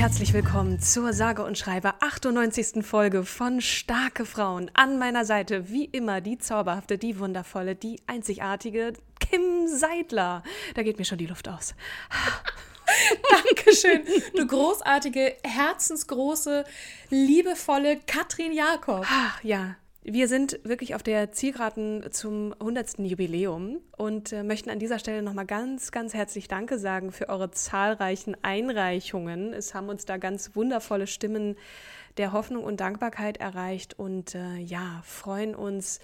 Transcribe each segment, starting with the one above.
Herzlich willkommen zur sage und schreibe 98. Folge von Starke Frauen. An meiner Seite wie immer die zauberhafte, die wundervolle, die einzigartige Kim Seidler. Da geht mir schon die Luft aus. Dankeschön. Du großartige, herzensgroße, liebevolle Katrin Jakob. Ach, ja, wir sind wirklich auf der Zielgeraden zum 100. Jubiläum und äh, möchten an dieser Stelle nochmal ganz, ganz herzlich Danke sagen für eure zahlreichen Einreichungen. Es haben uns da ganz wundervolle Stimmen der Hoffnung und Dankbarkeit erreicht und äh, ja, freuen uns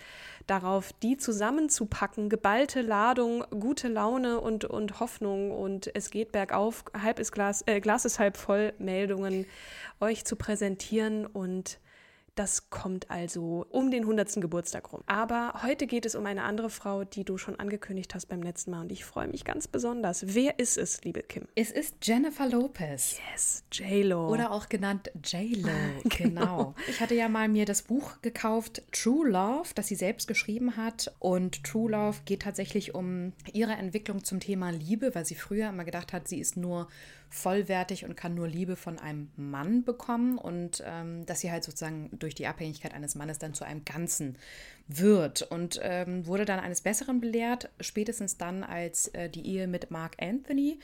darauf, die zusammenzupacken. Geballte Ladung, gute Laune und, und Hoffnung und es geht bergauf, halb ist Glas, äh, Glas ist halb voll, Meldungen euch zu präsentieren und das kommt also um den 100. Geburtstag rum. Aber heute geht es um eine andere Frau, die du schon angekündigt hast beim letzten Mal und ich freue mich ganz besonders. Wer ist es, liebe Kim? Es ist Jennifer Lopez. Yes, J-Lo. Oder auch genannt J-Lo, genau. genau. Ich hatte ja mal mir das Buch gekauft, True Love, das sie selbst geschrieben hat. Und True Love geht tatsächlich um ihre Entwicklung zum Thema Liebe, weil sie früher immer gedacht hat, sie ist nur vollwertig und kann nur Liebe von einem Mann bekommen und ähm, dass sie halt sozusagen durch die Abhängigkeit eines Mannes dann zu einem Ganzen wird und ähm, wurde dann eines Besseren belehrt, spätestens dann, als äh, die Ehe mit Mark Anthony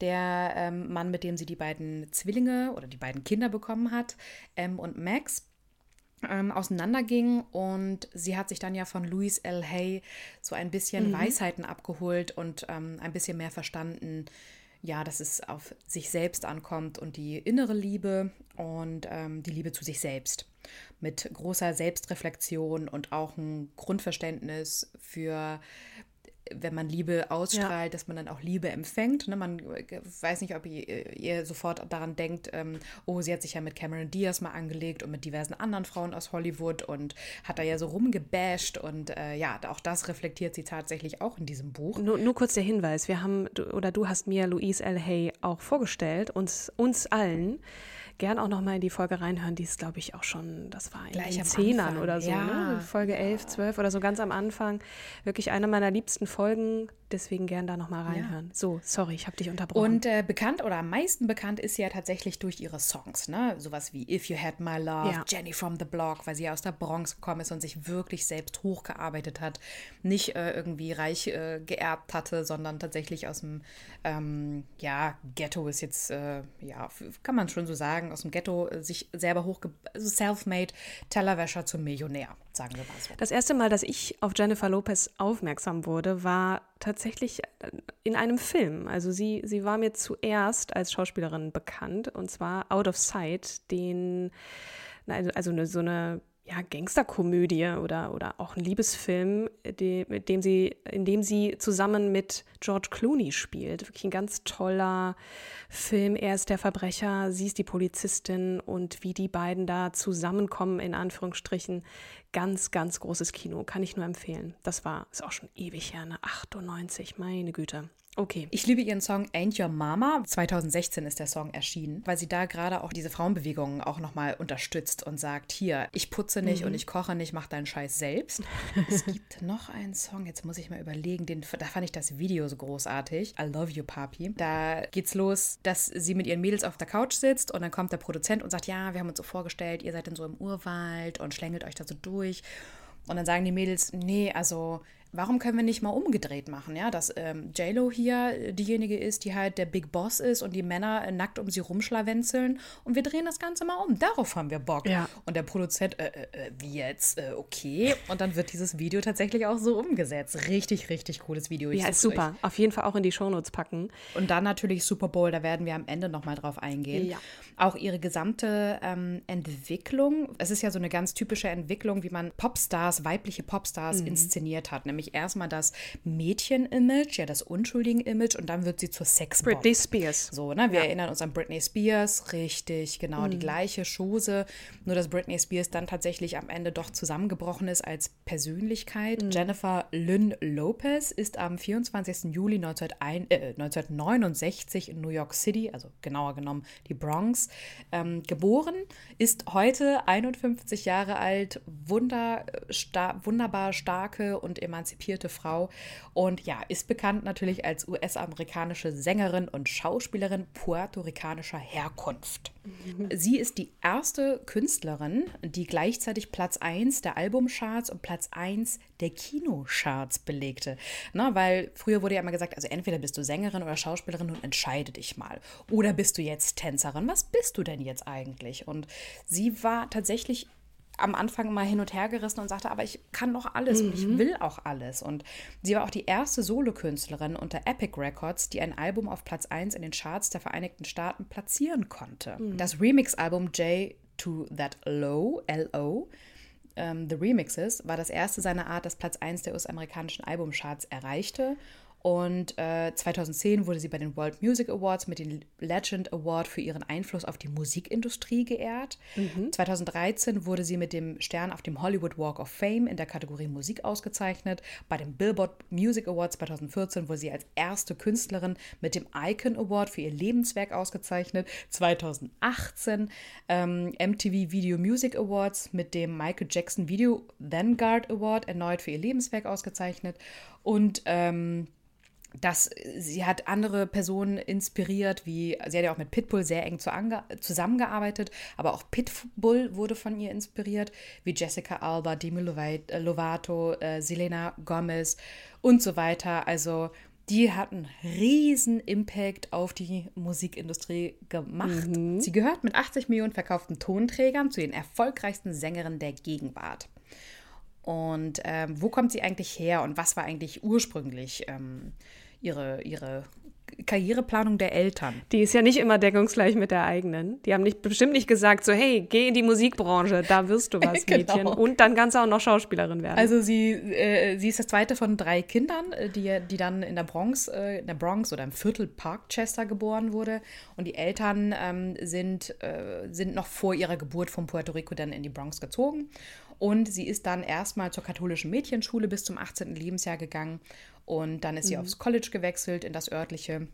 der ähm, Mann, mit dem sie die beiden Zwillinge oder die beiden Kinder bekommen hat, M und Max, ähm, auseinanderging und sie hat sich dann ja von Louis L. Hay so ein bisschen mhm. Weisheiten abgeholt und ähm, ein bisschen mehr verstanden, ja, dass es auf sich selbst ankommt und die innere Liebe und ähm, die Liebe zu sich selbst. Mit großer Selbstreflexion und auch ein Grundverständnis für wenn man Liebe ausstrahlt, ja. dass man dann auch Liebe empfängt. Ne? Man äh, weiß nicht, ob ihr, ihr sofort daran denkt, ähm, oh, sie hat sich ja mit Cameron Diaz mal angelegt und mit diversen anderen Frauen aus Hollywood und hat da ja so rumgebasht und äh, ja, auch das reflektiert sie tatsächlich auch in diesem Buch. Nur, nur kurz der Hinweis, wir haben, oder du hast mir Louise L. Hay auch vorgestellt, uns, uns allen gern auch noch mal in die Folge reinhören. Die ist, glaube ich, auch schon, das war in Gleich den Zehnern oder so, ja. ne? Folge 11, 12 oder so ganz am Anfang. Wirklich eine meiner liebsten Folgen. Deswegen gern da noch mal reinhören. Ja. So, sorry, ich habe dich unterbrochen. Und äh, bekannt oder am meisten bekannt ist sie ja tatsächlich durch ihre Songs, ne? Sowas wie If You Had My Love, ja. Jenny from the Block, weil sie ja aus der Bronx gekommen ist und sich wirklich selbst hochgearbeitet hat. Nicht äh, irgendwie reich äh, geerbt hatte, sondern tatsächlich aus dem, ähm, ja, Ghetto ist jetzt, äh, ja, kann man schon so sagen, aus dem Ghetto äh, sich selber hochge... Also self-made Tellerwäscher zum Millionär, sagen wir mal so. Das erste Mal, dass ich auf Jennifer Lopez aufmerksam wurde, war tatsächlich äh, in einem Film. Also sie, sie war mir zuerst als Schauspielerin bekannt, und zwar Out of Sight, den, also, also eine, so eine ja, Gangsterkomödie oder, oder auch ein Liebesfilm, die, mit dem sie, in dem sie zusammen mit George Clooney spielt. Wirklich ein ganz toller Film. Er ist der Verbrecher, sie ist die Polizistin und wie die beiden da zusammenkommen, in Anführungsstrichen. Ganz, ganz großes Kino, kann ich nur empfehlen. Das war, ist auch schon ewig her, ne? 98, meine Güte. Okay. Ich liebe ihren Song Ain't Your Mama. 2016 ist der Song erschienen, weil sie da gerade auch diese Frauenbewegungen auch nochmal unterstützt und sagt, hier, ich putze nicht mhm. und ich koche nicht, mach deinen Scheiß selbst. es gibt noch einen Song, jetzt muss ich mal überlegen, den, da fand ich das Video so großartig. I Love You, Papi. Da geht's los, dass sie mit ihren Mädels auf der Couch sitzt und dann kommt der Produzent und sagt, ja, wir haben uns so vorgestellt, ihr seid dann so im Urwald und schlängelt euch da so durch. Und dann sagen die Mädels, nee, also warum können wir nicht mal umgedreht machen, ja, dass ähm, JLo hier diejenige ist, die halt der Big Boss ist und die Männer äh, nackt um sie rumschlawenzeln und wir drehen das Ganze mal um. Darauf haben wir Bock. Ja. Und der Produzent, äh, äh, äh wie jetzt, äh, okay. Und dann wird dieses Video tatsächlich auch so umgesetzt. Richtig, richtig cooles Video. Ich ja, ist super. Euch. Auf jeden Fall auch in die Shownotes packen. Und dann natürlich Super Bowl, da werden wir am Ende nochmal drauf eingehen. Ja. Auch ihre gesamte ähm, Entwicklung. Es ist ja so eine ganz typische Entwicklung, wie man Popstars, weibliche Popstars mhm. inszeniert hat. Nämlich erstmal das Mädchen-Image, ja, das unschuldigen Image und dann wird sie zur Sexbombe. Britney Spears. So, ne? Wir ja. erinnern uns an Britney Spears, richtig, genau, mhm. die gleiche Chose. Nur, dass Britney Spears dann tatsächlich am Ende doch zusammengebrochen ist als Persönlichkeit. Mhm. Jennifer Lynn Lopez ist am 24. Juli 1901, äh, 1969 in New York City, also genauer genommen die Bronx, ähm, geboren, ist heute 51 Jahre alt, wunder, sta wunderbar starke und emanzipierte Frau und ja, ist bekannt natürlich als US-amerikanische Sängerin und Schauspielerin puerto-ricanischer Herkunft. Sie ist die erste Künstlerin, die gleichzeitig Platz 1 der Albumcharts und Platz 1 der Kinocharts belegte. Na, weil früher wurde ja immer gesagt, also entweder bist du Sängerin oder Schauspielerin und entscheide dich mal. Oder bist du jetzt Tänzerin? Was bist du denn jetzt eigentlich? Und sie war tatsächlich am Anfang mal hin und her gerissen und sagte, aber ich kann doch alles mhm. und ich mhm. will auch alles. Und sie war auch die erste Solokünstlerin unter Epic Records, die ein Album auf Platz 1 in den Charts der Vereinigten Staaten platzieren konnte. Mhm. Das Remix-Album J to That Low, L-O, ähm, The Remixes, war das erste seiner Art, das Platz 1 der US-amerikanischen Albumcharts erreichte und äh, 2010 wurde sie bei den World Music Awards mit dem Legend Award für ihren Einfluss auf die Musikindustrie geehrt. Mhm. 2013 wurde sie mit dem Stern auf dem Hollywood Walk of Fame in der Kategorie Musik ausgezeichnet. Bei dem Billboard Music Awards 2014 wurde sie als erste Künstlerin mit dem Icon Award für ihr Lebenswerk ausgezeichnet. 2018 ähm, MTV Video Music Awards mit dem Michael Jackson Video Vanguard Award erneut für ihr Lebenswerk ausgezeichnet. Und ähm, dass sie hat andere Personen inspiriert, wie sie hat ja auch mit Pitbull sehr eng zusammengearbeitet, aber auch Pitbull wurde von ihr inspiriert, wie Jessica Alba, Demi Lovato, äh, Selena Gomez und so weiter. Also die hat einen riesen Impact auf die Musikindustrie gemacht. Mhm. Sie gehört mit 80 Millionen verkauften Tonträgern zu den erfolgreichsten Sängerinnen der Gegenwart. Und ähm, wo kommt sie eigentlich her und was war eigentlich ursprünglich ähm, ihre, ihre Karriereplanung der Eltern. Die ist ja nicht immer deckungsgleich mit der eigenen. Die haben nicht, bestimmt nicht gesagt, so, hey, geh in die Musikbranche, da wirst du was, genau. Mädchen. Und dann kannst du auch noch Schauspielerin werden. Also sie, äh, sie ist das zweite von drei Kindern, äh, die, die dann in der Bronx, äh, in der Bronx oder im Viertel Parkchester geboren wurde. Und die Eltern ähm, sind, äh, sind noch vor ihrer Geburt von Puerto Rico dann in die Bronx gezogen. Und sie ist dann erstmal zur katholischen Mädchenschule bis zum 18. Lebensjahr gegangen und dann ist sie mhm. aufs College gewechselt, in das örtliche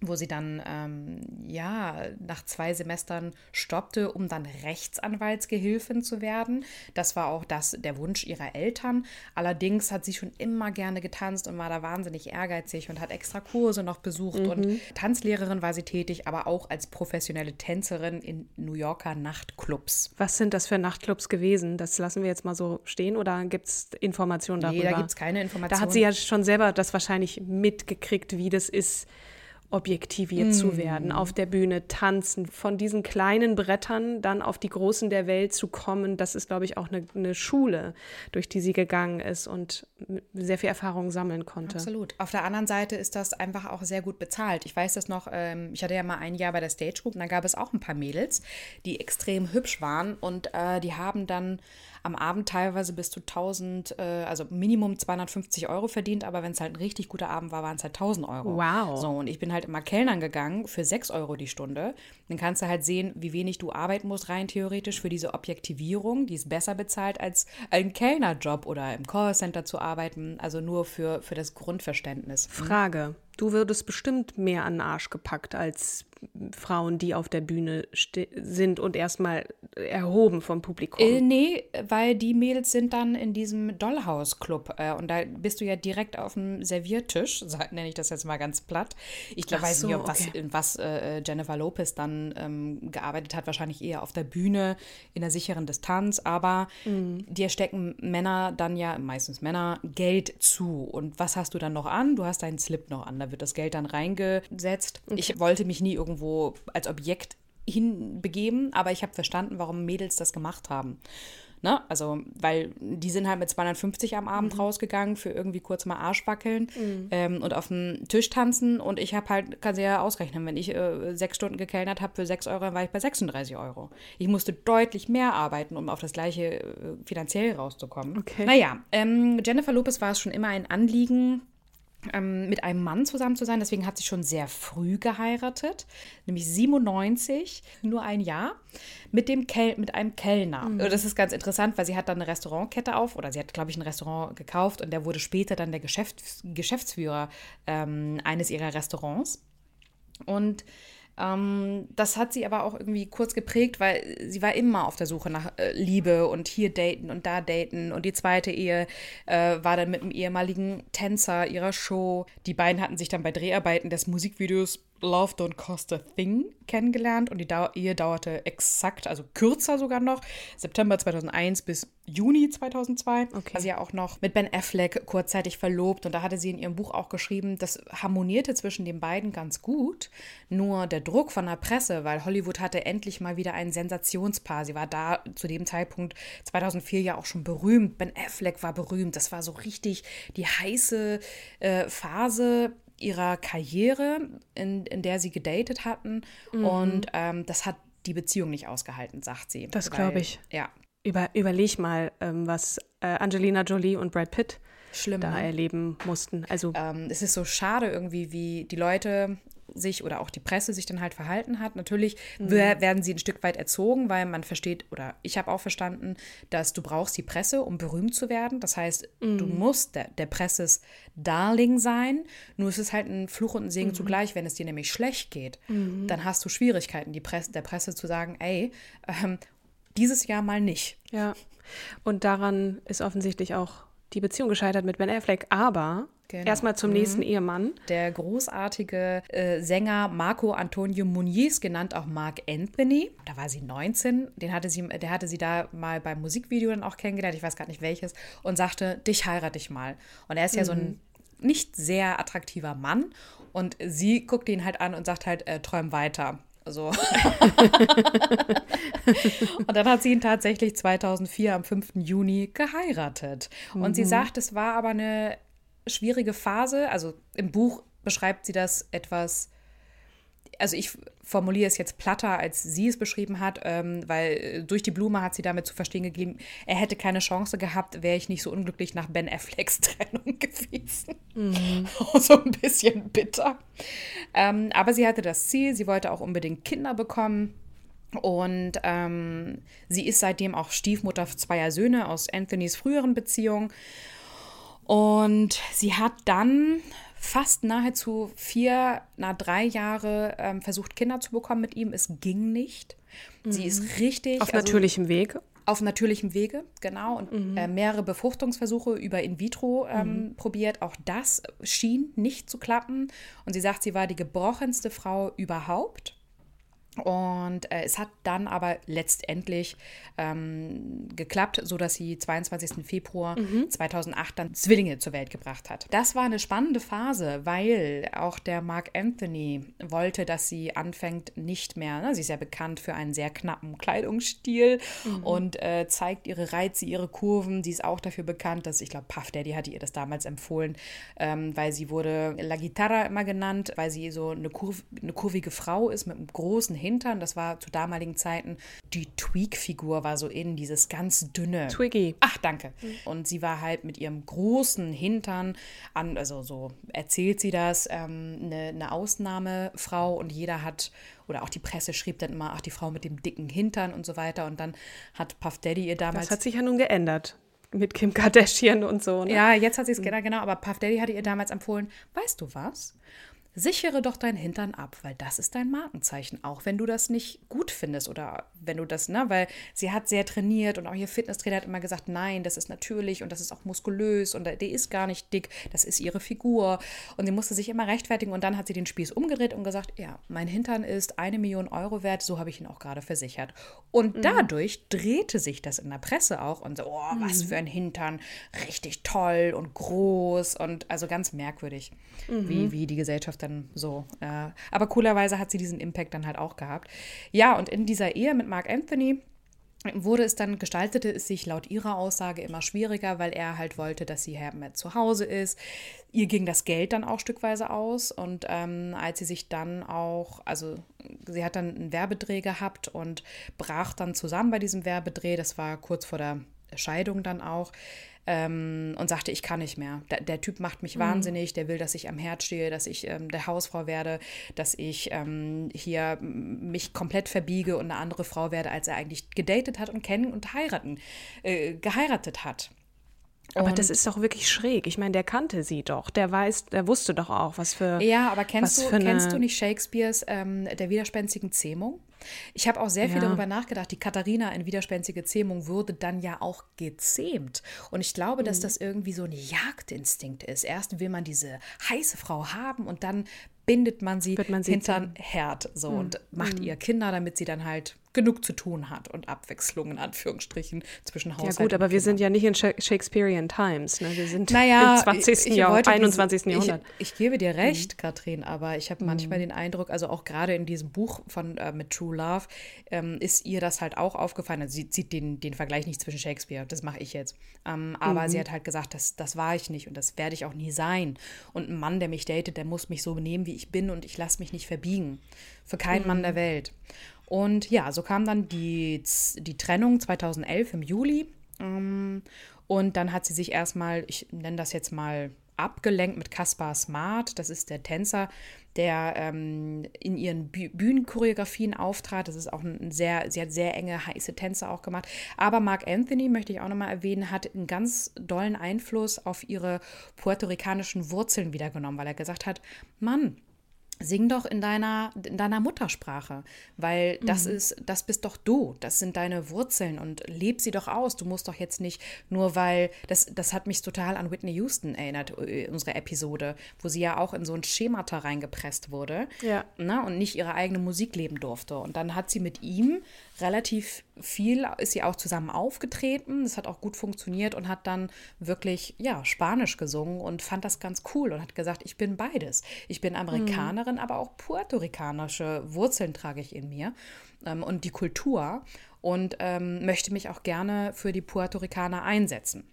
wo sie dann ähm, ja nach zwei Semestern stoppte, um dann Rechtsanwaltsgehilfin zu werden. Das war auch das der Wunsch ihrer Eltern. Allerdings hat sie schon immer gerne getanzt und war da wahnsinnig ehrgeizig und hat extra Kurse noch besucht mhm. und Tanzlehrerin war sie tätig, aber auch als professionelle Tänzerin in New Yorker Nachtclubs. Was sind das für Nachtclubs gewesen? Das lassen wir jetzt mal so stehen oder gibt es Informationen darüber? Nee, da gibt es keine Informationen. Da hat sie ja schon selber das wahrscheinlich mitgekriegt, wie das ist objektiviert mm. zu werden, auf der Bühne tanzen, von diesen kleinen Brettern dann auf die großen der Welt zu kommen, das ist, glaube ich, auch eine, eine Schule, durch die sie gegangen ist und sehr viel Erfahrung sammeln konnte. Absolut. Auf der anderen Seite ist das einfach auch sehr gut bezahlt. Ich weiß das noch, ähm, ich hatte ja mal ein Jahr bei der Stage Group und da gab es auch ein paar Mädels, die extrem hübsch waren und äh, die haben dann am Abend teilweise bis zu 1000, äh, also Minimum 250 Euro verdient, aber wenn es halt ein richtig guter Abend war, waren es halt 1000 Euro. Wow. So, und ich bin halt immer Kellnern gegangen für 6 Euro die Stunde. Dann kannst du halt sehen, wie wenig du arbeiten musst, rein theoretisch, für diese Objektivierung. Die ist besser bezahlt als ein Kellnerjob oder im Callcenter zu arbeiten, also nur für, für das Grundverständnis. Frage. Du würdest bestimmt mehr an den Arsch gepackt als Frauen, die auf der Bühne sind und erstmal erhoben vom Publikum. Äh, nee, weil die Mädels sind dann in diesem Dollhouse-Club äh, und da bist du ja direkt auf dem Serviertisch, nenne ich das jetzt mal ganz platt. Ich glaube, weiß so, nicht, ob okay. was, in was äh, Jennifer Lopez dann ähm, gearbeitet hat, wahrscheinlich eher auf der Bühne in der sicheren Distanz, aber mhm. dir stecken Männer dann ja, meistens Männer, Geld zu. Und was hast du dann noch an? Du hast deinen Slip noch an, da wird das Geld dann reingesetzt. Okay. Ich wollte mich nie irgendwie irgendwo als Objekt hinbegeben, aber ich habe verstanden, warum Mädels das gemacht haben. Ne? Also, weil die sind halt mit 250 am Abend mhm. rausgegangen für irgendwie kurz mal Arsch wackeln mhm. ähm, und auf dem Tisch tanzen. Und ich habe halt, kann sie ja ausrechnen, wenn ich äh, sechs Stunden gekellnert habe für sechs Euro, dann war ich bei 36 Euro. Ich musste deutlich mehr arbeiten, um auf das gleiche äh, finanziell rauszukommen. Okay. Naja, ähm, Jennifer Lopez war es schon immer ein Anliegen, ähm, mit einem Mann zusammen zu sein. Deswegen hat sie schon sehr früh geheiratet, nämlich 97, nur ein Jahr, mit, dem Kel mit einem Kellner. Mhm. Das ist ganz interessant, weil sie hat dann eine Restaurantkette auf oder sie hat, glaube ich, ein Restaurant gekauft und der wurde später dann der Geschäfts Geschäftsführer ähm, eines ihrer Restaurants. Und das hat sie aber auch irgendwie kurz geprägt, weil sie war immer auf der Suche nach äh, Liebe und hier daten und da daten. Und die zweite Ehe äh, war dann mit einem ehemaligen Tänzer ihrer Show. Die beiden hatten sich dann bei Dreharbeiten des Musikvideos Love Don't Cost a Thing kennengelernt und die Dau Ehe dauerte exakt, also kürzer sogar noch, September 2001 bis Juni 2002. Okay. War sie ja auch noch mit Ben Affleck kurzzeitig verlobt und da hatte sie in ihrem Buch auch geschrieben, das harmonierte zwischen den beiden ganz gut. Nur der Druck von der Presse, weil Hollywood hatte endlich mal wieder ein Sensationspaar. Sie war da zu dem Zeitpunkt 2004 ja auch schon berühmt. Ben Affleck war berühmt. Das war so richtig die heiße äh, Phase ihrer Karriere, in, in der sie gedatet hatten. Mhm. Und ähm, das hat die Beziehung nicht ausgehalten, sagt sie. Das glaube ich. Ja. Über, überleg mal, ähm, was äh, Angelina Jolie und Brad Pitt Schlimm, da ne? erleben mussten. Also ähm, es ist so schade irgendwie, wie die Leute sich oder auch die Presse sich dann halt verhalten hat. Natürlich mhm. werden sie ein Stück weit erzogen, weil man versteht, oder ich habe auch verstanden, dass du brauchst die Presse, um berühmt zu werden. Das heißt, mhm. du musst der, der Presses Darling sein. Nur ist es halt ein Fluch und ein Segen mhm. zugleich, wenn es dir nämlich schlecht geht. Mhm. Dann hast du Schwierigkeiten, die Presse, der Presse zu sagen, ey, ähm, dieses Jahr mal nicht. Ja, und daran ist offensichtlich auch die Beziehung gescheitert mit Ben Affleck. Aber Genau. Erstmal zum nächsten mhm. Ehemann. Der großartige äh, Sänger Marco Antonio Muniz, genannt auch Mark Anthony. Da war sie 19. Den hatte sie, der hatte sie da mal beim Musikvideo dann auch kennengelernt, ich weiß gar nicht welches, und sagte, dich heirate ich mal. Und er ist ja mhm. so ein mhm. nicht sehr attraktiver Mann. Und sie guckt ihn halt an und sagt halt, äh, träum weiter. So. und dann hat sie ihn tatsächlich 2004 am 5. Juni geheiratet. Und mhm. sie sagt, es war aber eine schwierige Phase. Also im Buch beschreibt sie das etwas, also ich formuliere es jetzt platter, als sie es beschrieben hat, ähm, weil durch die Blume hat sie damit zu verstehen gegeben, er hätte keine Chance gehabt, wäre ich nicht so unglücklich nach Ben Afflecks Trennung gewesen. Mhm. so ein bisschen bitter. Ähm, aber sie hatte das Ziel, sie wollte auch unbedingt Kinder bekommen. Und ähm, sie ist seitdem auch Stiefmutter zweier Söhne aus Anthonys früheren Beziehung. Und sie hat dann fast nahezu vier, na drei Jahre ähm, versucht, Kinder zu bekommen mit ihm. Es ging nicht. Mhm. Sie ist mhm. richtig. Auf also, natürlichem Weg. Auf natürlichem Wege, genau. Und mhm. äh, mehrere Befruchtungsversuche über In vitro ähm, mhm. probiert. Auch das schien nicht zu klappen. Und sie sagt, sie war die gebrochenste Frau überhaupt. Und äh, es hat dann aber letztendlich ähm, geklappt, sodass sie 22. Februar mhm. 2008 dann Zwillinge zur Welt gebracht hat. Das war eine spannende Phase, weil auch der Mark Anthony wollte, dass sie anfängt nicht mehr, ne, sie ist ja bekannt für einen sehr knappen Kleidungsstil mhm. und äh, zeigt ihre Reize, ihre Kurven. Sie ist auch dafür bekannt, dass, ich glaube, Puff Daddy hatte ihr das damals empfohlen, ähm, weil sie wurde La Guitarra immer genannt, weil sie so eine, kurv eine kurvige Frau ist mit einem großen Hintern. Das war zu damaligen Zeiten. Die Tweak-Figur war so in, dieses ganz dünne. Twiggy. Ach, danke. Mhm. Und sie war halt mit ihrem großen Hintern an, also so erzählt sie das, ähm, eine, eine Ausnahmefrau und jeder hat oder auch die Presse schrieb dann immer, ach, die Frau mit dem dicken Hintern und so weiter. Und dann hat Puff Daddy ihr damals. Das hat sich ja nun geändert. Mit Kim Kardashian und so. Ne? Ja, jetzt hat sie es, mhm. genau, aber Puff Daddy hatte ihr damals empfohlen, weißt du was? Sichere doch dein Hintern ab, weil das ist dein Markenzeichen, auch wenn du das nicht gut findest oder wenn du das, ne, weil sie hat sehr trainiert und auch ihr Fitnesstrainer hat immer gesagt, nein, das ist natürlich und das ist auch muskulös und der ist gar nicht dick, das ist ihre Figur und sie musste sich immer rechtfertigen und dann hat sie den Spieß umgedreht und gesagt, ja, mein Hintern ist eine Million Euro wert, so habe ich ihn auch gerade versichert. Und mhm. dadurch drehte sich das in der Presse auch und so, oh, was mhm. für ein Hintern, richtig toll und groß und also ganz merkwürdig, mhm. wie, wie die Gesellschaft dann so. Äh, aber coolerweise hat sie diesen Impact dann halt auch gehabt. Ja, und in dieser Ehe mit Mark Anthony wurde es dann, gestaltete es sich laut ihrer Aussage immer schwieriger, weil er halt wollte, dass sie mehr zu Hause ist. Ihr ging das Geld dann auch stückweise aus und ähm, als sie sich dann auch, also sie hat dann einen Werbedreh gehabt und brach dann zusammen bei diesem Werbedreh, das war kurz vor der Scheidung dann auch, ähm, und sagte, ich kann nicht mehr. Der, der Typ macht mich mhm. wahnsinnig, der will, dass ich am Herd stehe, dass ich ähm, der Hausfrau werde, dass ich ähm, hier mich komplett verbiege und eine andere Frau werde, als er eigentlich gedatet hat und kennen und heiraten, äh, geheiratet hat. Aber das ist doch wirklich schräg. Ich meine, der kannte sie doch. Der weiß, der wusste doch auch, was für. Ja, aber kennst, du, kennst du nicht Shakespeares ähm, Der widerspenstigen Zähmung? Ich habe auch sehr viel ja. darüber nachgedacht. Die Katharina in widerspenstige Zähmung wurde dann ja auch gezähmt. Und ich glaube, dass mhm. das irgendwie so ein Jagdinstinkt ist. Erst will man diese heiße Frau haben und dann bindet man sie, man sie hinter Herd so mhm. und macht mhm. ihr Kinder, damit sie dann halt genug zu tun hat und Abwechslung in Anführungsstrichen zwischen Haushalt Ja gut, aber wir sind ja nicht in Shakespearean Times, ne? wir sind naja, im 20. Ich, ich Jahrhundert, 21. Diese, Jahrhundert. Ich, ich, gebe dir recht, mhm. Katrin, aber ich habe mhm. manchmal den Eindruck, also auch gerade in diesem Buch von äh, mit True Love ähm, ist ihr das halt auch aufgefallen. Also sie zieht den, den Vergleich nicht zwischen Shakespeare, das mache ich jetzt. Ähm, aber mhm. sie hat halt gesagt, das, das war ich nicht und das werde ich auch nie sein. Und ein Mann, der mich datet, der muss mich so benehmen, wie ich bin und ich lasse mich nicht verbiegen. Für keinen Mann der mhm. Welt. Und ja, so kam dann die, die Trennung 2011 im Juli. Ähm, und dann hat sie sich erstmal, ich nenne das jetzt mal abgelenkt mit Kaspar Smart. Das ist der Tänzer, der ähm, in ihren Bühnenchoreografien auftrat. Das ist auch ein sehr, sie hat sehr enge, heiße Tänze auch gemacht. Aber Mark Anthony, möchte ich auch nochmal erwähnen, hat einen ganz dollen Einfluss auf ihre puerto-ricanischen Wurzeln wiedergenommen, weil er gesagt hat, Mann, Sing doch in deiner, in deiner Muttersprache, weil das mhm. ist, das bist doch du, das sind deine Wurzeln und leb sie doch aus. Du musst doch jetzt nicht nur, weil, das, das hat mich total an Whitney Houston erinnert, äh, unsere Episode, wo sie ja auch in so ein Schemata reingepresst wurde ja. ne, und nicht ihre eigene Musik leben durfte. Und dann hat sie mit ihm relativ viel, ist sie auch zusammen aufgetreten. Das hat auch gut funktioniert und hat dann wirklich, ja, Spanisch gesungen und fand das ganz cool und hat gesagt, ich bin beides. Ich bin Amerikanerin, mhm. aber auch puerto-ricanische Wurzeln trage ich in mir ähm, und die Kultur und ähm, möchte mich auch gerne für die Puerto Ricaner einsetzen.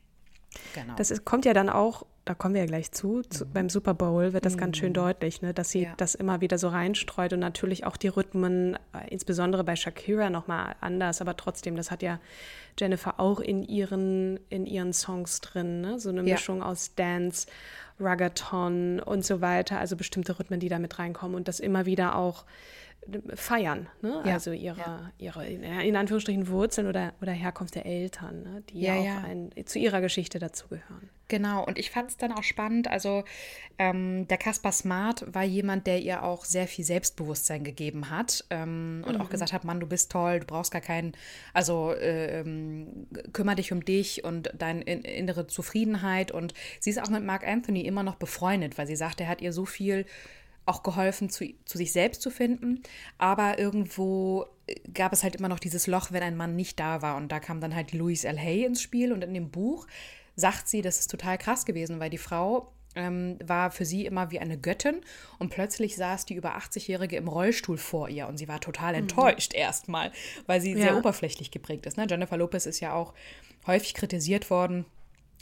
Genau. Das ist, kommt ja dann auch da kommen wir ja gleich zu, zu mhm. beim Super Bowl wird das mhm. ganz schön mhm. deutlich, ne, dass sie ja. das immer wieder so reinstreut und natürlich auch die Rhythmen, äh, insbesondere bei Shakira nochmal anders, aber trotzdem, das hat ja Jennifer auch in ihren, in ihren Songs drin, ne? so eine ja. Mischung aus Dance, Ruggathon und so weiter, also bestimmte Rhythmen, die da mit reinkommen und das immer wieder auch feiern, ne? ja. also ihre, ja. ihre in Anführungsstrichen Wurzeln oder, oder Herkunft der Eltern, ne? die ja, auch ein, zu ihrer Geschichte dazugehören. Genau, und ich fand es dann auch spannend, also ähm, der Caspar Smart war jemand, der ihr auch sehr viel Selbstbewusstsein gegeben hat ähm, und mhm. auch gesagt hat, Mann, du bist toll, du brauchst gar keinen, also äh, ähm, kümmere dich um dich und deine innere Zufriedenheit und sie ist auch mit Mark Anthony immer noch befreundet, weil sie sagt, er hat ihr so viel auch geholfen, zu, zu sich selbst zu finden. Aber irgendwo gab es halt immer noch dieses Loch, wenn ein Mann nicht da war. Und da kam dann halt Louise L. Hay ins Spiel. Und in dem Buch sagt sie, das ist total krass gewesen, weil die Frau ähm, war für sie immer wie eine Göttin und plötzlich saß die über 80-Jährige im Rollstuhl vor ihr und sie war total mhm. enttäuscht mhm. erstmal, weil sie ja. sehr oberflächlich geprägt ist. Ne? Jennifer Lopez ist ja auch häufig kritisiert worden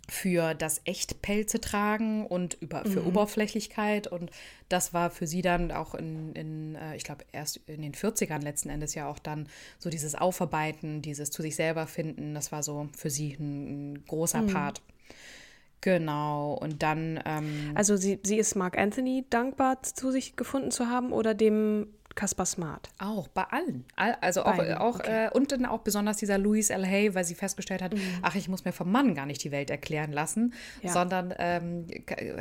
für das Echtpelze tragen und über, für mhm. Oberflächlichkeit. Und das war für sie dann auch in, in äh, ich glaube, erst in den 40ern letzten Endes ja auch dann so dieses Aufarbeiten, dieses zu sich selber finden, das war so für sie ein, ein großer mhm. Part. Genau, und dann. Ähm, also sie, sie ist Mark Anthony dankbar, zu sich gefunden zu haben oder dem Caspar Smart. Auch, bei allen. Also auch, Beiden, auch okay. äh, und dann auch besonders dieser Louise L. Hay, weil sie festgestellt hat, Mhm. ach, ich muss mir vom Mann gar nicht die Welt erklären lassen, Ja. sondern ähm,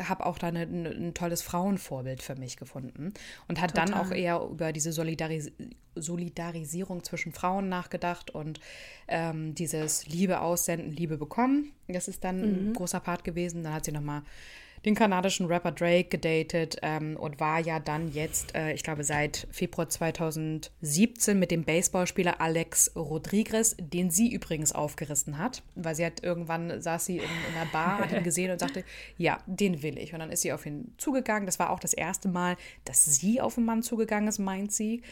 habe auch da eine, ein tolles Frauenvorbild für mich gefunden. Und hat dann Total. auch eher über diese Solidaris Solidarisierung zwischen Frauen nachgedacht und ähm, dieses Liebe aussenden, Liebe bekommen. Das ist dann Mhm. ein großer Part gewesen. Dann hat sie nochmal den kanadischen Rapper Drake gedatet ähm, und war ja dann jetzt, äh, ich glaube, seit Februar 2017 mit dem Baseballspieler Alex Rodriguez, den sie übrigens aufgerissen hat, weil sie hat irgendwann saß sie in, in einer Bar, hat ihn gesehen und sagte, ja, den will ich. Und dann ist sie auf ihn zugegangen. Das war auch das erste Mal, dass sie auf einen Mann zugegangen ist, meint sie.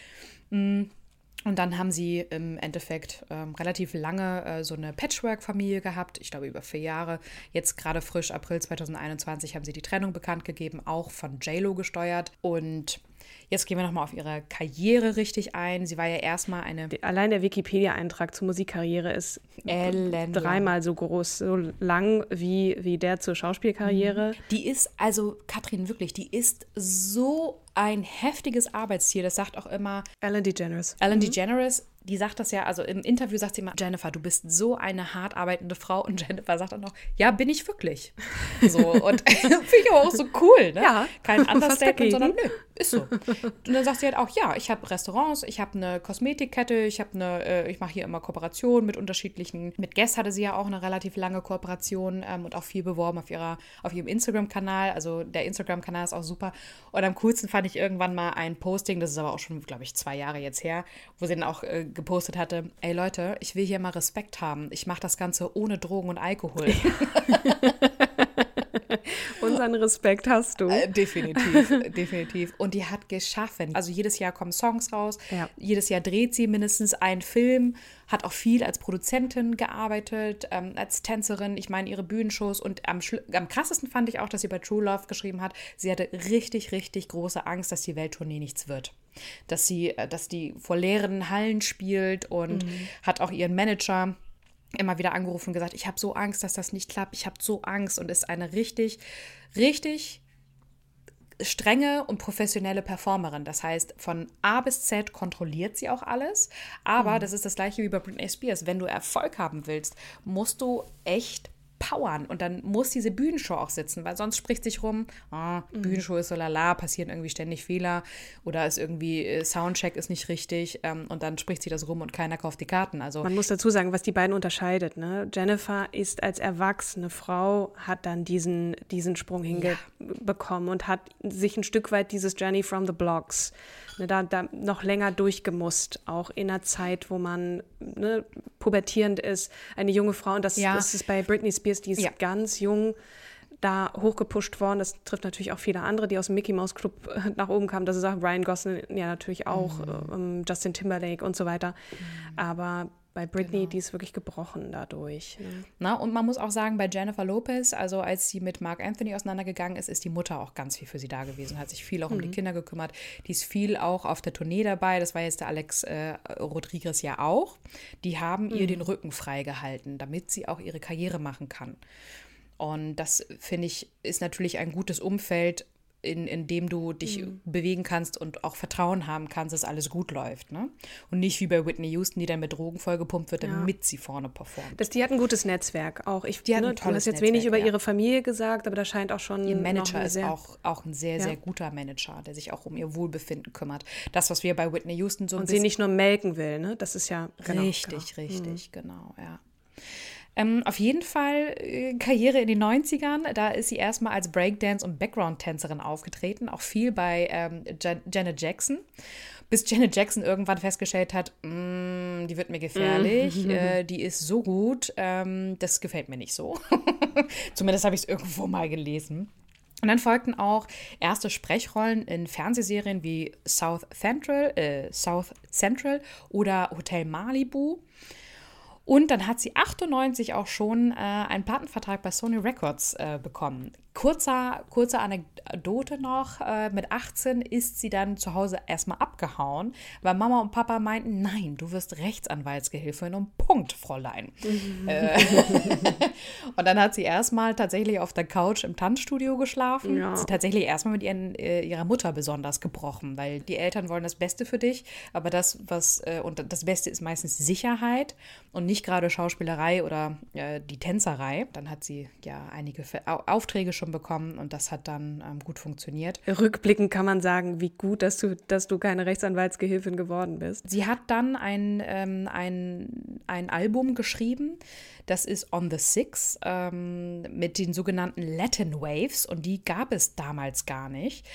Und dann haben sie im Endeffekt ähm, relativ lange äh, so eine Patchwork-Familie gehabt, ich glaube über vier Jahre. Jetzt gerade frisch, April 2021, haben sie die Trennung bekannt gegeben, auch von JLo gesteuert. Und jetzt gehen wir nochmal auf ihre Karriere richtig ein. Sie war ja erstmal eine Allein der Wikipedia-Eintrag zur Musikkarriere ist ellenlang. dreimal so groß, so lang wie, wie der zur Schauspielkarriere. Die ist, also Katrin, wirklich, die ist so ein heftiges Arbeitstier. Das sagt auch immer Ellen DeGeneres. Ellen DeGeneres, die sagt das ja, also im Interview sagt sie immer, Jennifer, du bist so eine hart arbeitende Frau. Und Jennifer sagt dann noch, ja, bin ich wirklich. So, und finde ich aber auch so cool, ne? Ja, Kein Understatement, sondern nö, ist so. Und dann sagt sie halt auch, ja, ich habe Restaurants, ich habe eine Kosmetikkette, ich habe eine, äh, ich mache hier immer Kooperationen mit unterschiedlichen, mit Guess hatte sie ja auch eine relativ lange Kooperation ähm, und auch viel beworben auf ihrer, auf ihrem Instagram-Kanal. Also der Instagram-Kanal ist auch super. Und am coolsten fand ich irgendwann mal ein Posting, das ist aber auch schon, glaube ich, zwei Jahre jetzt her, wo sie dann auch äh, gepostet hatte, ey Leute, ich will hier mal Respekt haben. Ich mache das Ganze ohne Drogen und Alkohol. Unseren Respekt hast du. Äh, definitiv, definitiv. Und die hat geschaffen. Also jedes Jahr kommen Songs raus. Ja. Jedes Jahr dreht sie mindestens einen Film. Hat auch viel als Produzentin gearbeitet, ähm, als Tänzerin. Ich meine, ihre Bühnenshows. Und am, am krassesten fand ich auch, dass sie bei True Love geschrieben hat, sie hatte richtig, richtig große Angst, dass die Welttournee nichts wird. Dass sie, äh, dass die vor leeren Hallen spielt und hat auch ihren Manager immer wieder angerufen und gesagt, ich habe so Angst, dass das nicht klappt, ich habe so Angst und ist eine richtig, richtig strenge und professionelle Performerin. Das heißt, von A bis Z kontrolliert sie auch alles, aber das ist das gleiche wie bei Britney Spears. Wenn du Erfolg haben willst, musst du echt powern und dann muss diese Bühnenshow auch sitzen, weil sonst spricht sich rum, ah, Bühnenshow ist so lala, passieren irgendwie ständig Fehler oder ist irgendwie äh, Soundcheck ist nicht richtig ähm, und dann spricht sie das rum und keiner kauft die Karten. Also Man muss dazu sagen, was die beiden unterscheidet. Ne? Jennifer ist als erwachsene Frau, hat dann diesen, diesen Sprung hingebekommen und hat sich ein Stück weit dieses Journey from the Blocks ne, da, da noch länger durchgemusst, auch in einer Zeit, wo man ne, pubertierend ist, eine junge Frau. Und das, Ja. das ist bei Britney Spears, die ist Ja. ganz jung da hochgepusht worden. Das trifft natürlich auch viele andere, die aus dem Mickey Mouse Club äh, nach oben kamen. Das ist auch Ryan Gosling, ja natürlich auch, Mhm. ähm, Justin Timberlake und so weiter. Aber bei Britney, die ist wirklich gebrochen dadurch. Ne? Na, und man muss auch sagen, bei Jennifer Lopez, also als sie mit Mark Anthony auseinandergegangen ist, ist die Mutter auch ganz viel für sie da gewesen, hat sich viel auch um die Kinder gekümmert. Die ist viel auch auf der Tournee dabei. Das war jetzt der Alex äh, Rodriguez ja auch. Die haben ihr den Rücken freigehalten, damit sie auch ihre Karriere machen kann. Und das, finde ich, ist natürlich ein gutes Umfeld, in, in dem du dich bewegen kannst und auch Vertrauen haben kannst, dass alles gut läuft. Ne? Und nicht wie bei Whitney Houston, die dann mit Drogen vollgepumpt wird, damit sie vorne performt. Das, die hat ein gutes Netzwerk auch. Ich, Die hat ne, du hast jetzt wenig Netzwerk, über ja. ihre Familie gesagt, aber da scheint auch schon Ihr Manager ist auch, auch ein sehr, Ja. sehr guter Manager, der sich auch um ihr Wohlbefinden kümmert. Das, was wir bei Whitney Houston so ein und sie nicht nur melken will. Ne? Das ist ja genau, richtig, genau. richtig, genau, ja. Ähm, auf jeden Fall äh, Karriere in den 90ern. Da ist sie erstmal als Breakdance- und Background-Tänzerin aufgetreten. Auch viel bei ähm, Jan Janet Jackson. Bis Janet Jackson irgendwann festgestellt hat, "Mm, die wird mir gefährlich, äh, die ist so gut, ähm, das gefällt mir nicht so. Zumindest habe ich es irgendwo mal gelesen. Und dann folgten auch erste Sprechrollen in Fernsehserien wie South Central, äh, South Central oder Hotel Malibu. Und dann hat sie 98 auch schon äh, einen Plattenvertrag bei Sony Records äh, bekommen. Kurzer, kurze Anekdote noch. Äh, mit 18 ist sie dann zu Hause erstmal abgehauen, weil Mama und Papa meinten, nein, du wirst Rechtsanwaltsgehilfin und Punkt, Fräulein. Mhm. Äh, und dann hat sie erstmal tatsächlich auf der Couch im Tanzstudio geschlafen. Ja. Sie tatsächlich erstmal mit ihren, äh, ihrer Mutter besonders gebrochen, weil die Eltern wollen das Beste für dich, aber das, was, und das Beste ist meistens Sicherheit und nicht gerade Schauspielerei oder die Tänzerei. Dann hat sie ja einige Aufträge schon bekommen und das hat dann ähm, gut funktioniert. Rückblickend kann man sagen, wie gut, dass du, dass du keine Rechtsanwaltsgehilfin geworden bist. Sie hat dann ein, ähm, ein, ein Album geschrieben, das ist On the Six ähm, mit den sogenannten Latin Waves und die gab es damals gar nicht.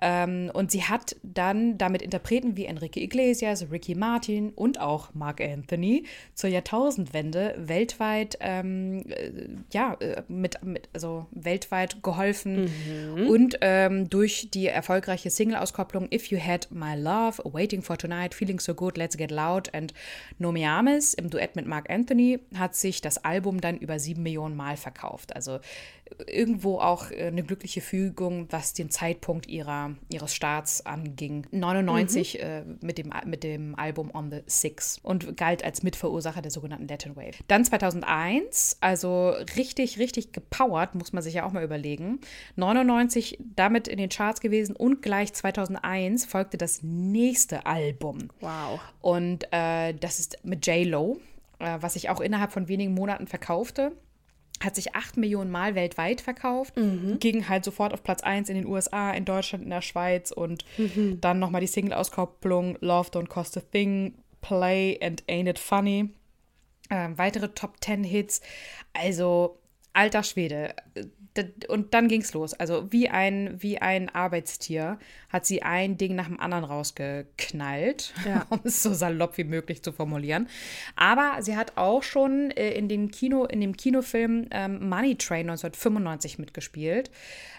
Ähm, und sie hat dann damit Interpreten wie Enrique Iglesias, Ricky Martin und auch Mark Anthony zur Jahrtausendwende weltweit, ähm, äh, ja, äh, mit, mit, also weltweit geholfen mhm. und ähm, durch die erfolgreiche Single-Auskopplung If You Had My Love, Waiting for Tonight, Feeling So Good, Let's Get Loud and No Me Ames im Duett mit Mark Anthony hat sich das Album dann über sieben Millionen Mal verkauft. Also irgendwo auch äh, eine glückliche Fügung, was den Zeitpunkt ihrer, ihres Starts anging. 99 mhm. äh, mit, dem, mit dem Album On the Six und galt als Mitverursacher der sogenannten Latin Wave. Dann 2001, also richtig, richtig gepowert, muss man sich ja auch mal überlegen. 99 damit in den Charts gewesen und gleich 2001 folgte das nächste Album. Wow. Und äh, das ist mit J-Lo, äh, was sich auch innerhalb von wenigen Monaten verkaufte hat sich acht Millionen Mal weltweit verkauft, mhm. ging halt sofort auf Platz 1 in den USA, in Deutschland, in der Schweiz und mhm. dann nochmal die Single-Auskopplung Love Don't Cost a Thing, Play and Ain't It Funny. Ähm, weitere Top 10 Hits. Also, alter Schwede, und dann ging es los. Also wie ein, wie ein Arbeitstier hat sie ein Ding nach dem anderen rausgeknallt, ja. um es so salopp wie möglich zu formulieren. Aber sie hat auch schon äh, in, dem Kino, in dem Kinofilm ähm, Money Train 1995 mitgespielt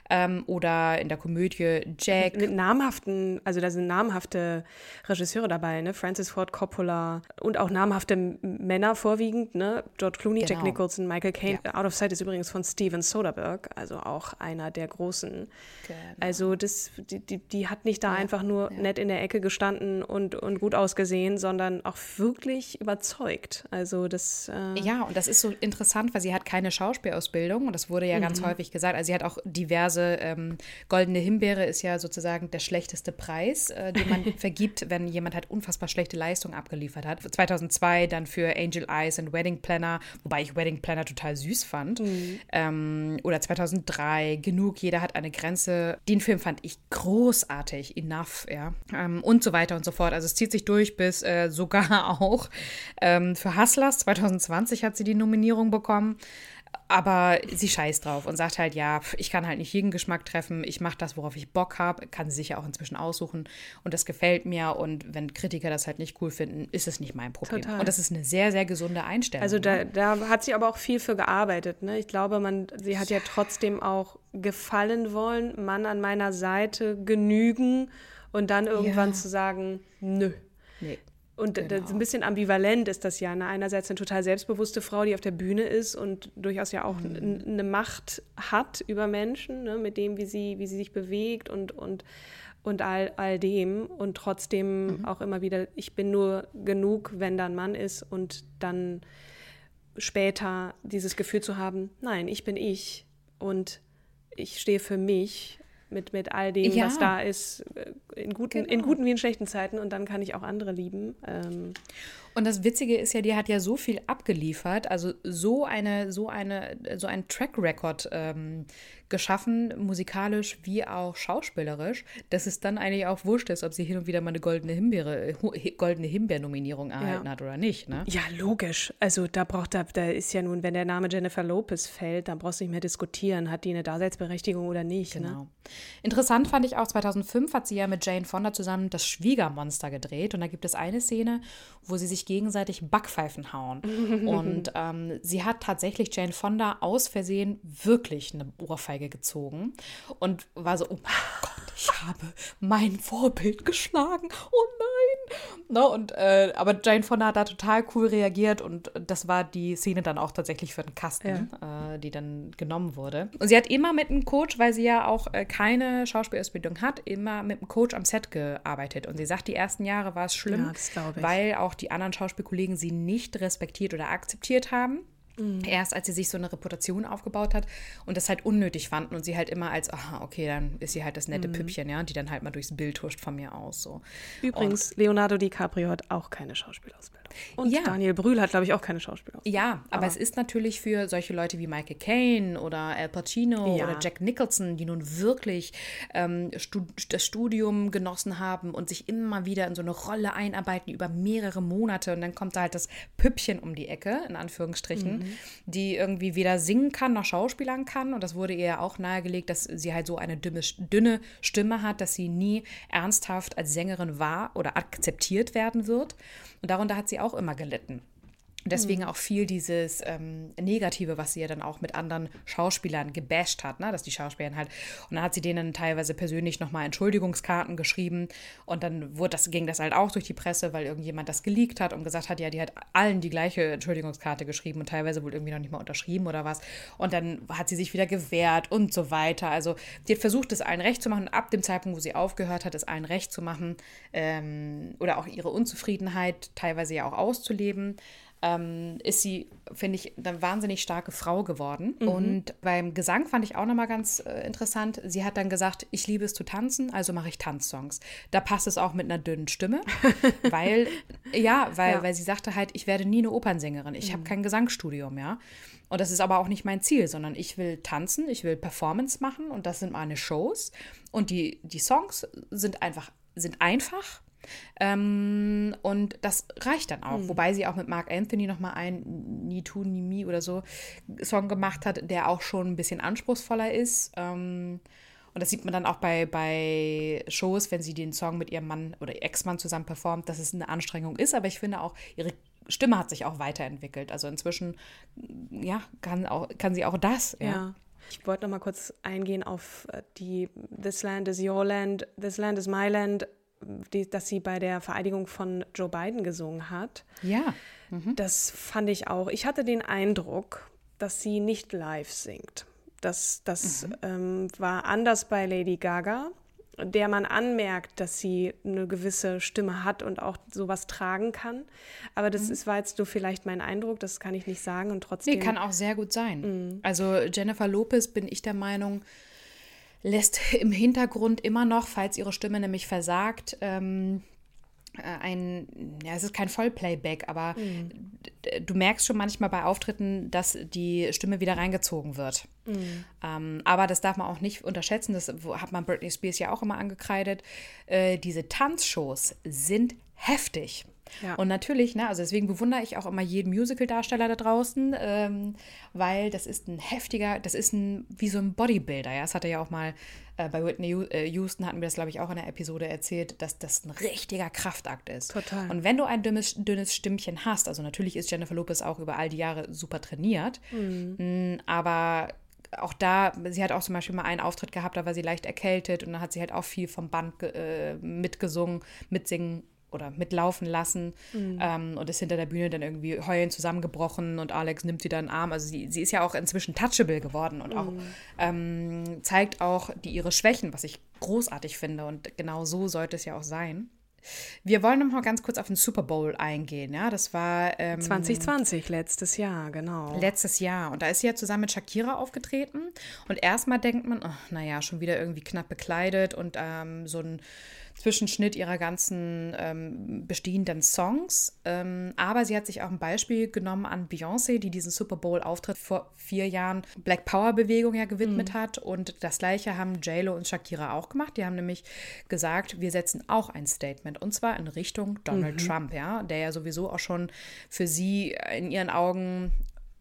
ähm, oder in der Komödie Jack. Mit, mit, namhaften, also da sind namhafte Regisseure dabei, ne? Francis Ford Coppola und auch namhafte Männer vorwiegend, ne? George Clooney, genau. Jack Nicholson, Michael Caine. Ja. Out of Sight ist übrigens von Steven Soderbergh, also auch einer der großen. Genau. Also das, die, die, die, hat nicht da ja. einfach nur ja. nett in der Ecke gestanden und, und gut ausgesehen, sondern auch wirklich überzeugt. Also das. Äh ja, und das ist so interessant, weil sie hat keine Schauspielausbildung und das wurde ja mhm. ganz häufig gesagt. Also sie hat auch diverse ähm, Goldene Himbeere ist ja sozusagen der schlechteste Preis, äh, den man vergibt, wenn jemand halt unfassbar schlechte Leistung abgeliefert hat. 2002 dann für Angel Eyes und Wedding Planner, wobei ich Wedding Planner total süß fand. Mhm. Ähm, oder 2003 Genug, jeder hat eine Grenze. Den Film fand ich großartig, enough, ja. Ähm, und so weiter und so fort. Also es zieht sich durch bis äh, sogar auch ähm, für Hustlers 2020 hat sie die Nominierung bekommen. Aber sie scheißt drauf und sagt halt, ja, ich kann halt nicht jeden Geschmack treffen. Ich mache das, worauf ich Bock habe. Kann sie sich ja auch inzwischen aussuchen. Und das gefällt mir. Und wenn Kritiker das halt nicht cool finden, ist es nicht mein Problem. Total. Und das ist eine sehr, sehr gesunde Einstellung. Also da, ne? da hat sie aber auch viel für gearbeitet. Ne? Ich glaube, man, sie hat ja trotzdem auch gefallen wollen, Mann an meiner Seite genügen und dann irgendwann ja. zu sagen, nö. Und genau. ein bisschen ambivalent ist das ja. Ne? Einerseits eine total selbstbewusste Frau, die auf der Bühne ist und durchaus ja auch mhm. eine Macht hat über Menschen, ne? mit dem, wie sie, wie sie sich bewegt und, und, und all, all dem. Und trotzdem mhm. auch immer wieder, ich bin nur genug, wenn da ein Mann ist und dann später dieses Gefühl zu haben, nein, ich bin ich und ich stehe für mich mit, mit all dem, ja. was da ist, äh, in guten, genau. in guten wie in schlechten Zeiten und dann kann ich auch andere lieben. Ähm. Und das Witzige ist ja, die hat ja so viel abgeliefert, also so eine, so eine, so ein Track Record ähm, geschaffen, musikalisch wie auch schauspielerisch, dass es dann eigentlich auch wurscht ist, ob sie hin und wieder mal eine goldene Himbeere, goldene Himbeernominierung erhalten ja. hat oder nicht. Ne? Ja, logisch. Also da braucht da, da ist ja nun, wenn der Name Jennifer Lopez fällt, dann brauchst du nicht mehr diskutieren, hat die eine Daseinsberechtigung oder nicht. Ne? Genau. Ne? Interessant fand ich auch, 2005 hat sie ja mit Jane Fonda zusammen das Schwiegermonster gedreht und da gibt es eine Szene, wo sie sich gegenseitig Backpfeifen hauen. und ähm, sie hat tatsächlich Jane Fonda aus Versehen wirklich eine Ohrfeige gezogen und war so, oh mein Gott, ich habe mein Vorbild geschlagen. Oh nein. Ne, und, äh, aber Jane Fonda hat da total cool reagiert und das war die Szene dann auch tatsächlich für den Kasten, ja. äh, die dann genommen wurde. Und sie hat immer mit einem Coach, weil sie ja auch äh, keine Schauspielausbildung hat, immer mit einem Coach am Set gearbeitet. Und sie sagt, die ersten Jahre war es schlimm, ja, weil auch die anderen Schauspielkollegen sie nicht respektiert oder akzeptiert haben. Mhm. Erst als sie sich so eine Reputation aufgebaut hat und das halt unnötig fanden und sie halt immer als, aha, okay, dann ist sie halt das nette mhm. Püppchen, ja, die dann halt mal durchs Bild huscht von mir aus. So. Übrigens, und, Leonardo DiCaprio hat auch keine Schauspielausbildung. Und ja. Daniel Brühl hat, glaube ich, auch keine Schauspielausbildung. Ja, aber, aber, es ist natürlich für solche Leute wie Michael Caine oder Al Pacino ja. oder Jack Nicholson, die nun wirklich ähm, stud das Studium genossen haben und sich immer wieder in so eine Rolle einarbeiten über mehrere Monate und dann kommt da halt das Püppchen um die Ecke, in Anführungsstrichen, mhm. Die irgendwie weder singen kann noch Schauspielern kann und das wurde ihr auch nahegelegt, dass sie halt so eine dünne, dünne Stimme hat, dass sie nie ernsthaft als Sängerin war oder akzeptiert werden wird. Und darunter hat sie auch immer gelitten. Deswegen mhm. auch viel dieses ähm, Negative, was sie ja dann auch mit anderen Schauspielern gebasht hat, ne? dass die Schauspieler halt, und dann hat sie denen teilweise persönlich nochmal Entschuldigungskarten geschrieben und dann wurde das, ging das halt auch durch die Presse, weil irgendjemand das geleakt hat und gesagt hat, ja, die hat allen die gleiche Entschuldigungskarte geschrieben und teilweise wohl irgendwie noch nicht mal unterschrieben oder was. Und dann hat sie sich wieder gewehrt und so weiter. Also sie hat versucht, es allen recht zu machen und ab dem Zeitpunkt, wo sie aufgehört hat, es allen recht zu machen ähm, oder auch ihre Unzufriedenheit teilweise ja auch auszuleben ähm, ist sie, finde ich, eine wahnsinnig starke Frau geworden. Mhm. Und beim Gesang fand ich auch nochmal ganz äh, interessant. Sie hat dann gesagt, ich liebe es zu tanzen, also mache ich Tanzsongs. Da passt es auch mit einer dünnen Stimme, weil, ja, weil, ja. weil sie sagte halt, ich werde nie eine Opernsängerin. Ich mhm. habe kein Gesangsstudium, ja. Und das ist aber auch nicht mein Ziel, sondern ich will tanzen, ich will Performance machen und das sind meine Shows. Und die, die Songs sind einfach, sind einfach ähm, und das reicht dann auch. Mhm. Wobei sie auch mit Mark Anthony nochmal ein Ni Tu Ni Mi oder so Song gemacht hat, der auch schon ein bisschen anspruchsvoller ist. Ähm, und das sieht man dann auch bei, bei Shows, wenn sie den Song mit ihrem Mann oder Ex-Mann zusammen performt, dass es eine Anstrengung ist. Aber ich finde auch, ihre Stimme hat sich auch weiterentwickelt. Also inzwischen, ja, kann, auch, kann sie auch das. ja. ja. Ich wollte noch mal kurz eingehen auf äh, die This Land is Your Land, This Land is My Land die, dass sie bei der Vereidigung von Joe Biden gesungen hat. Ja. Mhm. Das fand ich auch. Ich hatte den Eindruck, dass sie nicht live singt. Das, das mhm. ähm, war anders bei Lady Gaga, der man anmerkt, dass sie eine gewisse Stimme hat und auch sowas tragen kann. Aber das mhm. ist, war jetzt nur vielleicht mein Eindruck, das kann ich nicht sagen und trotzdem. Nee, kann auch sehr gut sein. Mhm. Also Jennifer Lopez bin ich der Meinung, lässt im Hintergrund immer noch, falls ihre Stimme nämlich versagt, ähm, äh, ein, ja, es ist kein Vollplayback, aber mhm. du merkst schon manchmal bei Auftritten, dass die Stimme wieder reingezogen wird. Mhm. Ähm, aber das darf man auch nicht unterschätzen, das hat man Britney Spears ja auch immer angekreidet. Äh, diese Tanzshows sind heftig. Ja. Und natürlich, ne, also deswegen bewundere ich auch immer jeden Musical-Darsteller da draußen, ähm, weil das ist ein heftiger, das ist ein, wie so ein Bodybuilder, ja. Das hat er ja auch mal äh, bei Whitney äh, Houston hatten wir das, glaube ich, auch in der Episode erzählt, dass das ein richtiger Kraftakt ist. Total. Und wenn du ein dünnes, dünnes Stimmchen hast, also natürlich ist Jennifer Lopez auch über all die Jahre super trainiert, mhm. mh, aber auch da, sie hat auch zum Beispiel mal einen Auftritt gehabt, da war sie leicht erkältet und dann hat sie halt auch viel vom Band äh, mitgesungen, mitsingen oder mitlaufen lassen mhm. ähm, und ist hinter der Bühne dann irgendwie heulend zusammengebrochen und Alex nimmt sie dann Arm. Also sie, sie ist ja auch inzwischen touchable geworden und mhm. auch ähm, zeigt auch die, ihre Schwächen, was ich großartig finde und genau so sollte es ja auch sein. Wir wollen noch mal ganz kurz auf den Super Bowl eingehen. Ja, das war ähm, 2020, letztes Jahr, genau. Letztes Jahr. Und da ist sie ja zusammen mit Shakira aufgetreten. Und erstmal denkt man, oh, naja, schon wieder irgendwie knapp bekleidet und ähm, so ein Zwischenschnitt ihrer ganzen ähm, bestehenden Songs. Ähm, aber sie hat sich auch ein Beispiel genommen an Beyoncé, die diesen Super Bowl-Auftritt vor vier Jahren Black Power-Bewegung ja gewidmet mhm. hat. Und das gleiche haben JLo und Shakira auch gemacht. Die haben nämlich gesagt, wir setzen auch ein Statement und zwar in Richtung Donald mhm. Trump, ja, der ja sowieso auch schon für sie in ihren Augen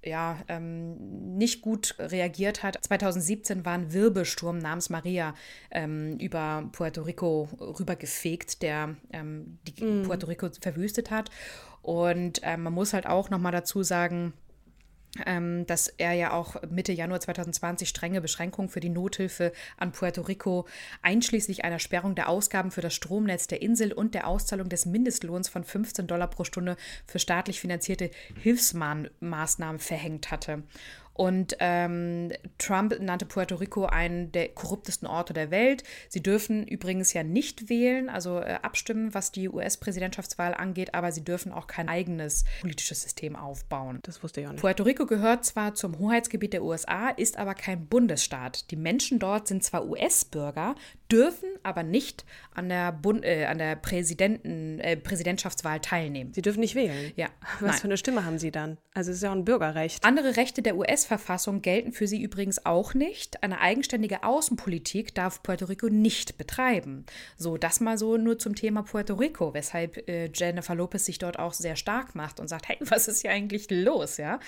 ja, ähm, nicht gut reagiert hat. 2017 war ein Wirbelsturm namens Maria ähm, über Puerto Rico rübergefegt, der ähm, die mm. Puerto Rico verwüstet hat. Und äh, man muss halt auch nochmal dazu sagen, ähm, dass er ja auch Mitte Januar 2020 strenge Beschränkungen für die Nothilfe an Puerto Rico, einschließlich einer Sperrung der Ausgaben für das Stromnetz der Insel und der Auszahlung des Mindestlohns von 15 Dollar pro Stunde für staatlich finanzierte Hilfsmaßnahmen verhängt hatte. Und ähm, Trump nannte Puerto Rico einen der korruptesten Orte der Welt. Sie dürfen übrigens ja nicht wählen, also äh, abstimmen, was die US-Präsidentschaftswahl angeht, aber sie dürfen auch kein eigenes politisches System aufbauen. Das wusste ich auch nicht. Puerto Rico gehört zwar zum Hoheitsgebiet der USA, ist aber kein Bundesstaat. Die Menschen dort sind zwar US-Bürger, dürfen aber nicht an der, Bund äh, an der Präsidenten äh, Präsidentschaftswahl teilnehmen. Sie dürfen nicht wählen. Ja. Was Nein. für eine Stimme haben Sie dann? Also es ist ja auch ein Bürgerrecht. Andere Rechte der US-Verfassung gelten für sie übrigens auch nicht. Eine eigenständige Außenpolitik darf Puerto Rico nicht betreiben. So, das mal so nur zum Thema Puerto Rico, weshalb äh, Jennifer Lopez sich dort auch sehr stark macht und sagt, hey, was ist hier eigentlich los, ja?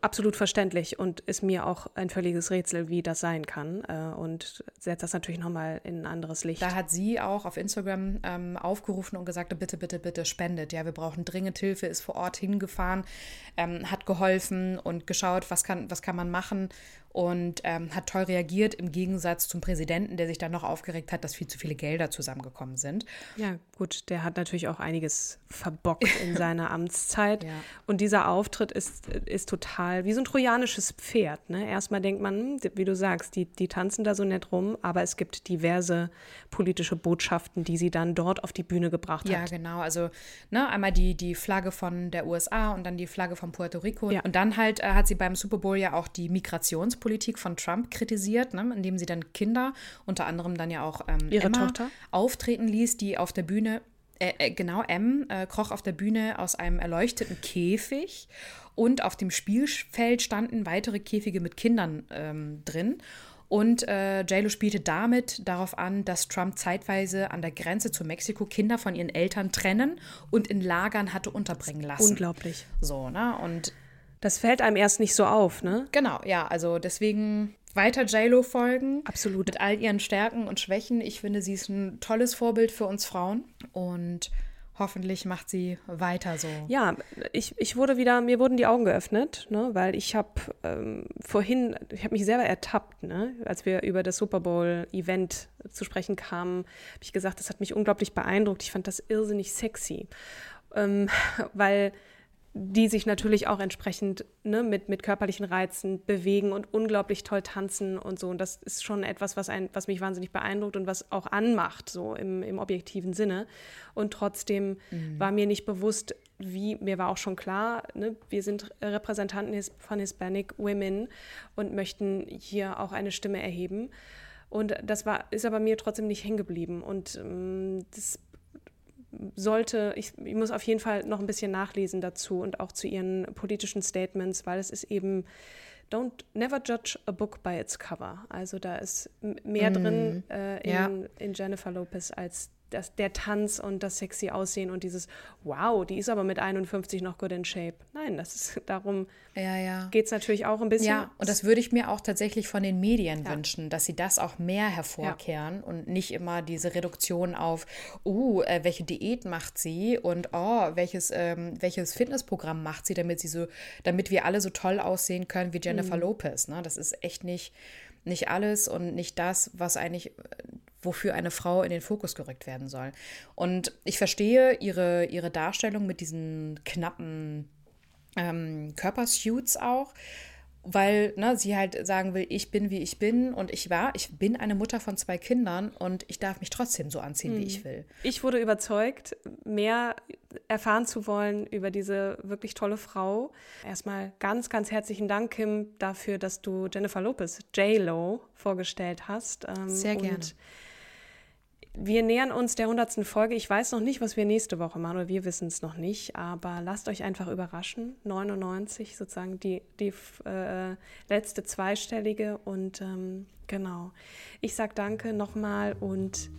Absolut verständlich und ist mir auch ein völliges Rätsel, wie das sein kann. Äh, und setzt das natürlich nochmal in ein anderes Licht. Da hat sie auch auf Instagram ähm, aufgerufen und gesagt, bitte, bitte, bitte spendet. Ja, wir brauchen dringend Hilfe, ist vor Ort hingefahren, ähm, hat geholfen und geschaut, was kann, was kann man machen und ähm, hat toll reagiert im Gegensatz zum Präsidenten, der sich dann noch aufgeregt hat, dass viel zu viele Gelder zusammengekommen sind. Ja, gut, der hat natürlich auch einiges verbockt in seiner Amtszeit. Ja. Und dieser Auftritt ist, ist total wie so ein trojanisches Pferd. Ne? Erstmal denkt man, hm, wie du sagst, die, die tanzen da so nett rum, aber es gibt diverse politische Botschaften, die sie dann dort auf die Bühne gebracht Ja, hat. genau. Also ne, einmal die, die Flagge von der USA und dann die Flagge von Puerto Rico. Ja. Und dann halt äh, hat sie beim Super Bowl ja auch die Migrationspolitik von Trump kritisiert, ne, indem sie dann Kinder, unter anderem dann ja auch ähm, Ihre Emma, Tochter? auftreten ließ, die auf der Bühne, äh, äh, genau, M, äh, kroch auf der Bühne aus einem erleuchteten Käfig und auf dem Spielfeld standen weitere Käfige mit Kindern ähm, drin. Und äh, JLo spielte damit darauf an, dass Trump zeitweise an der Grenze zu Mexiko Kinder von ihren Eltern trennen und in Lagern hatte unterbringen lassen. Unglaublich. So, ne? Und Das fällt einem erst nicht so auf, ne? genau, ja, also deswegen weiter JLo folgen. Absolut. Mit all ihren Stärken und Schwächen. Ich finde, sie ist ein tolles Vorbild für uns Frauen. Und hoffentlich macht sie weiter so. Ja, ich, ich wurde wieder, mir wurden die Augen geöffnet, ne, weil ich habe ähm, vorhin, ich habe mich selber ertappt, ne, als wir über das Super Bowl-Event zu sprechen kamen, habe ich gesagt, das hat mich unglaublich beeindruckt. Ich fand das irrsinnig sexy, ähm, weil die sich natürlich auch entsprechend ne, mit, mit körperlichen Reizen bewegen und unglaublich toll tanzen und so. Und das ist schon etwas, was, ein, was mich wahnsinnig beeindruckt und was auch anmacht, so im, im objektiven Sinne. Und trotzdem war mir nicht bewusst, wie, mir war auch schon klar, ne, wir sind Repräsentanten von Hispanic Women und möchten hier auch eine Stimme erheben. Und das war, ist aber mir trotzdem nicht hängen geblieben. Und ähm, das sollte, ich, ich muss auf jeden Fall noch ein bisschen nachlesen dazu und auch zu ihren politischen Statements, weil es ist eben don't never judge a book by its cover. Also da ist mehr drin äh, in, Ja. in Jennifer Lopez als das, der Tanz und das sexy Aussehen und dieses Wow, die ist aber mit 51 noch good in shape. Nein, das ist darum Ja, ja. geht es natürlich auch ein bisschen. Ja, und das würde ich mir auch tatsächlich von den Medien wünschen, dass sie das auch mehr hervorkehren und nicht immer diese Reduktion auf, uh, äh, welche Diät macht sie und oh, welches, ähm, welches Fitnessprogramm macht sie, damit sie so, damit wir alle so toll aussehen können wie Jennifer Lopez. Ne? Das ist echt nicht, nicht alles und nicht das, was eigentlich, äh, wofür eine Frau in den Fokus gerückt werden soll. Und ich verstehe ihre, ihre Darstellung mit diesen knappen ähm, Körpersuits auch, weil ne, sie halt sagen will, ich bin wie ich bin und ich war, ich bin eine Mutter von zwei Kindern und ich darf mich trotzdem so anziehen, wie ich will. Ich wurde überzeugt, mehr erfahren zu wollen über diese wirklich tolle Frau. Erstmal ganz, ganz herzlichen Dank, Kim, dafür, dass du Jennifer Lopez, J-Lo, vorgestellt hast. Ähm, Sehr gerne. Und wir nähern uns der 100. Folge. Ich weiß noch nicht, was wir nächste Woche machen, oder wir wissen es noch nicht, aber lasst euch einfach überraschen. 99 sozusagen die, die äh, letzte zweistellige und ähm, genau. Ich sage danke nochmal und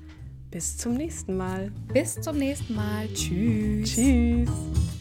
bis zum nächsten Mal. Bis zum nächsten Mal. Tschüss. Tschüss.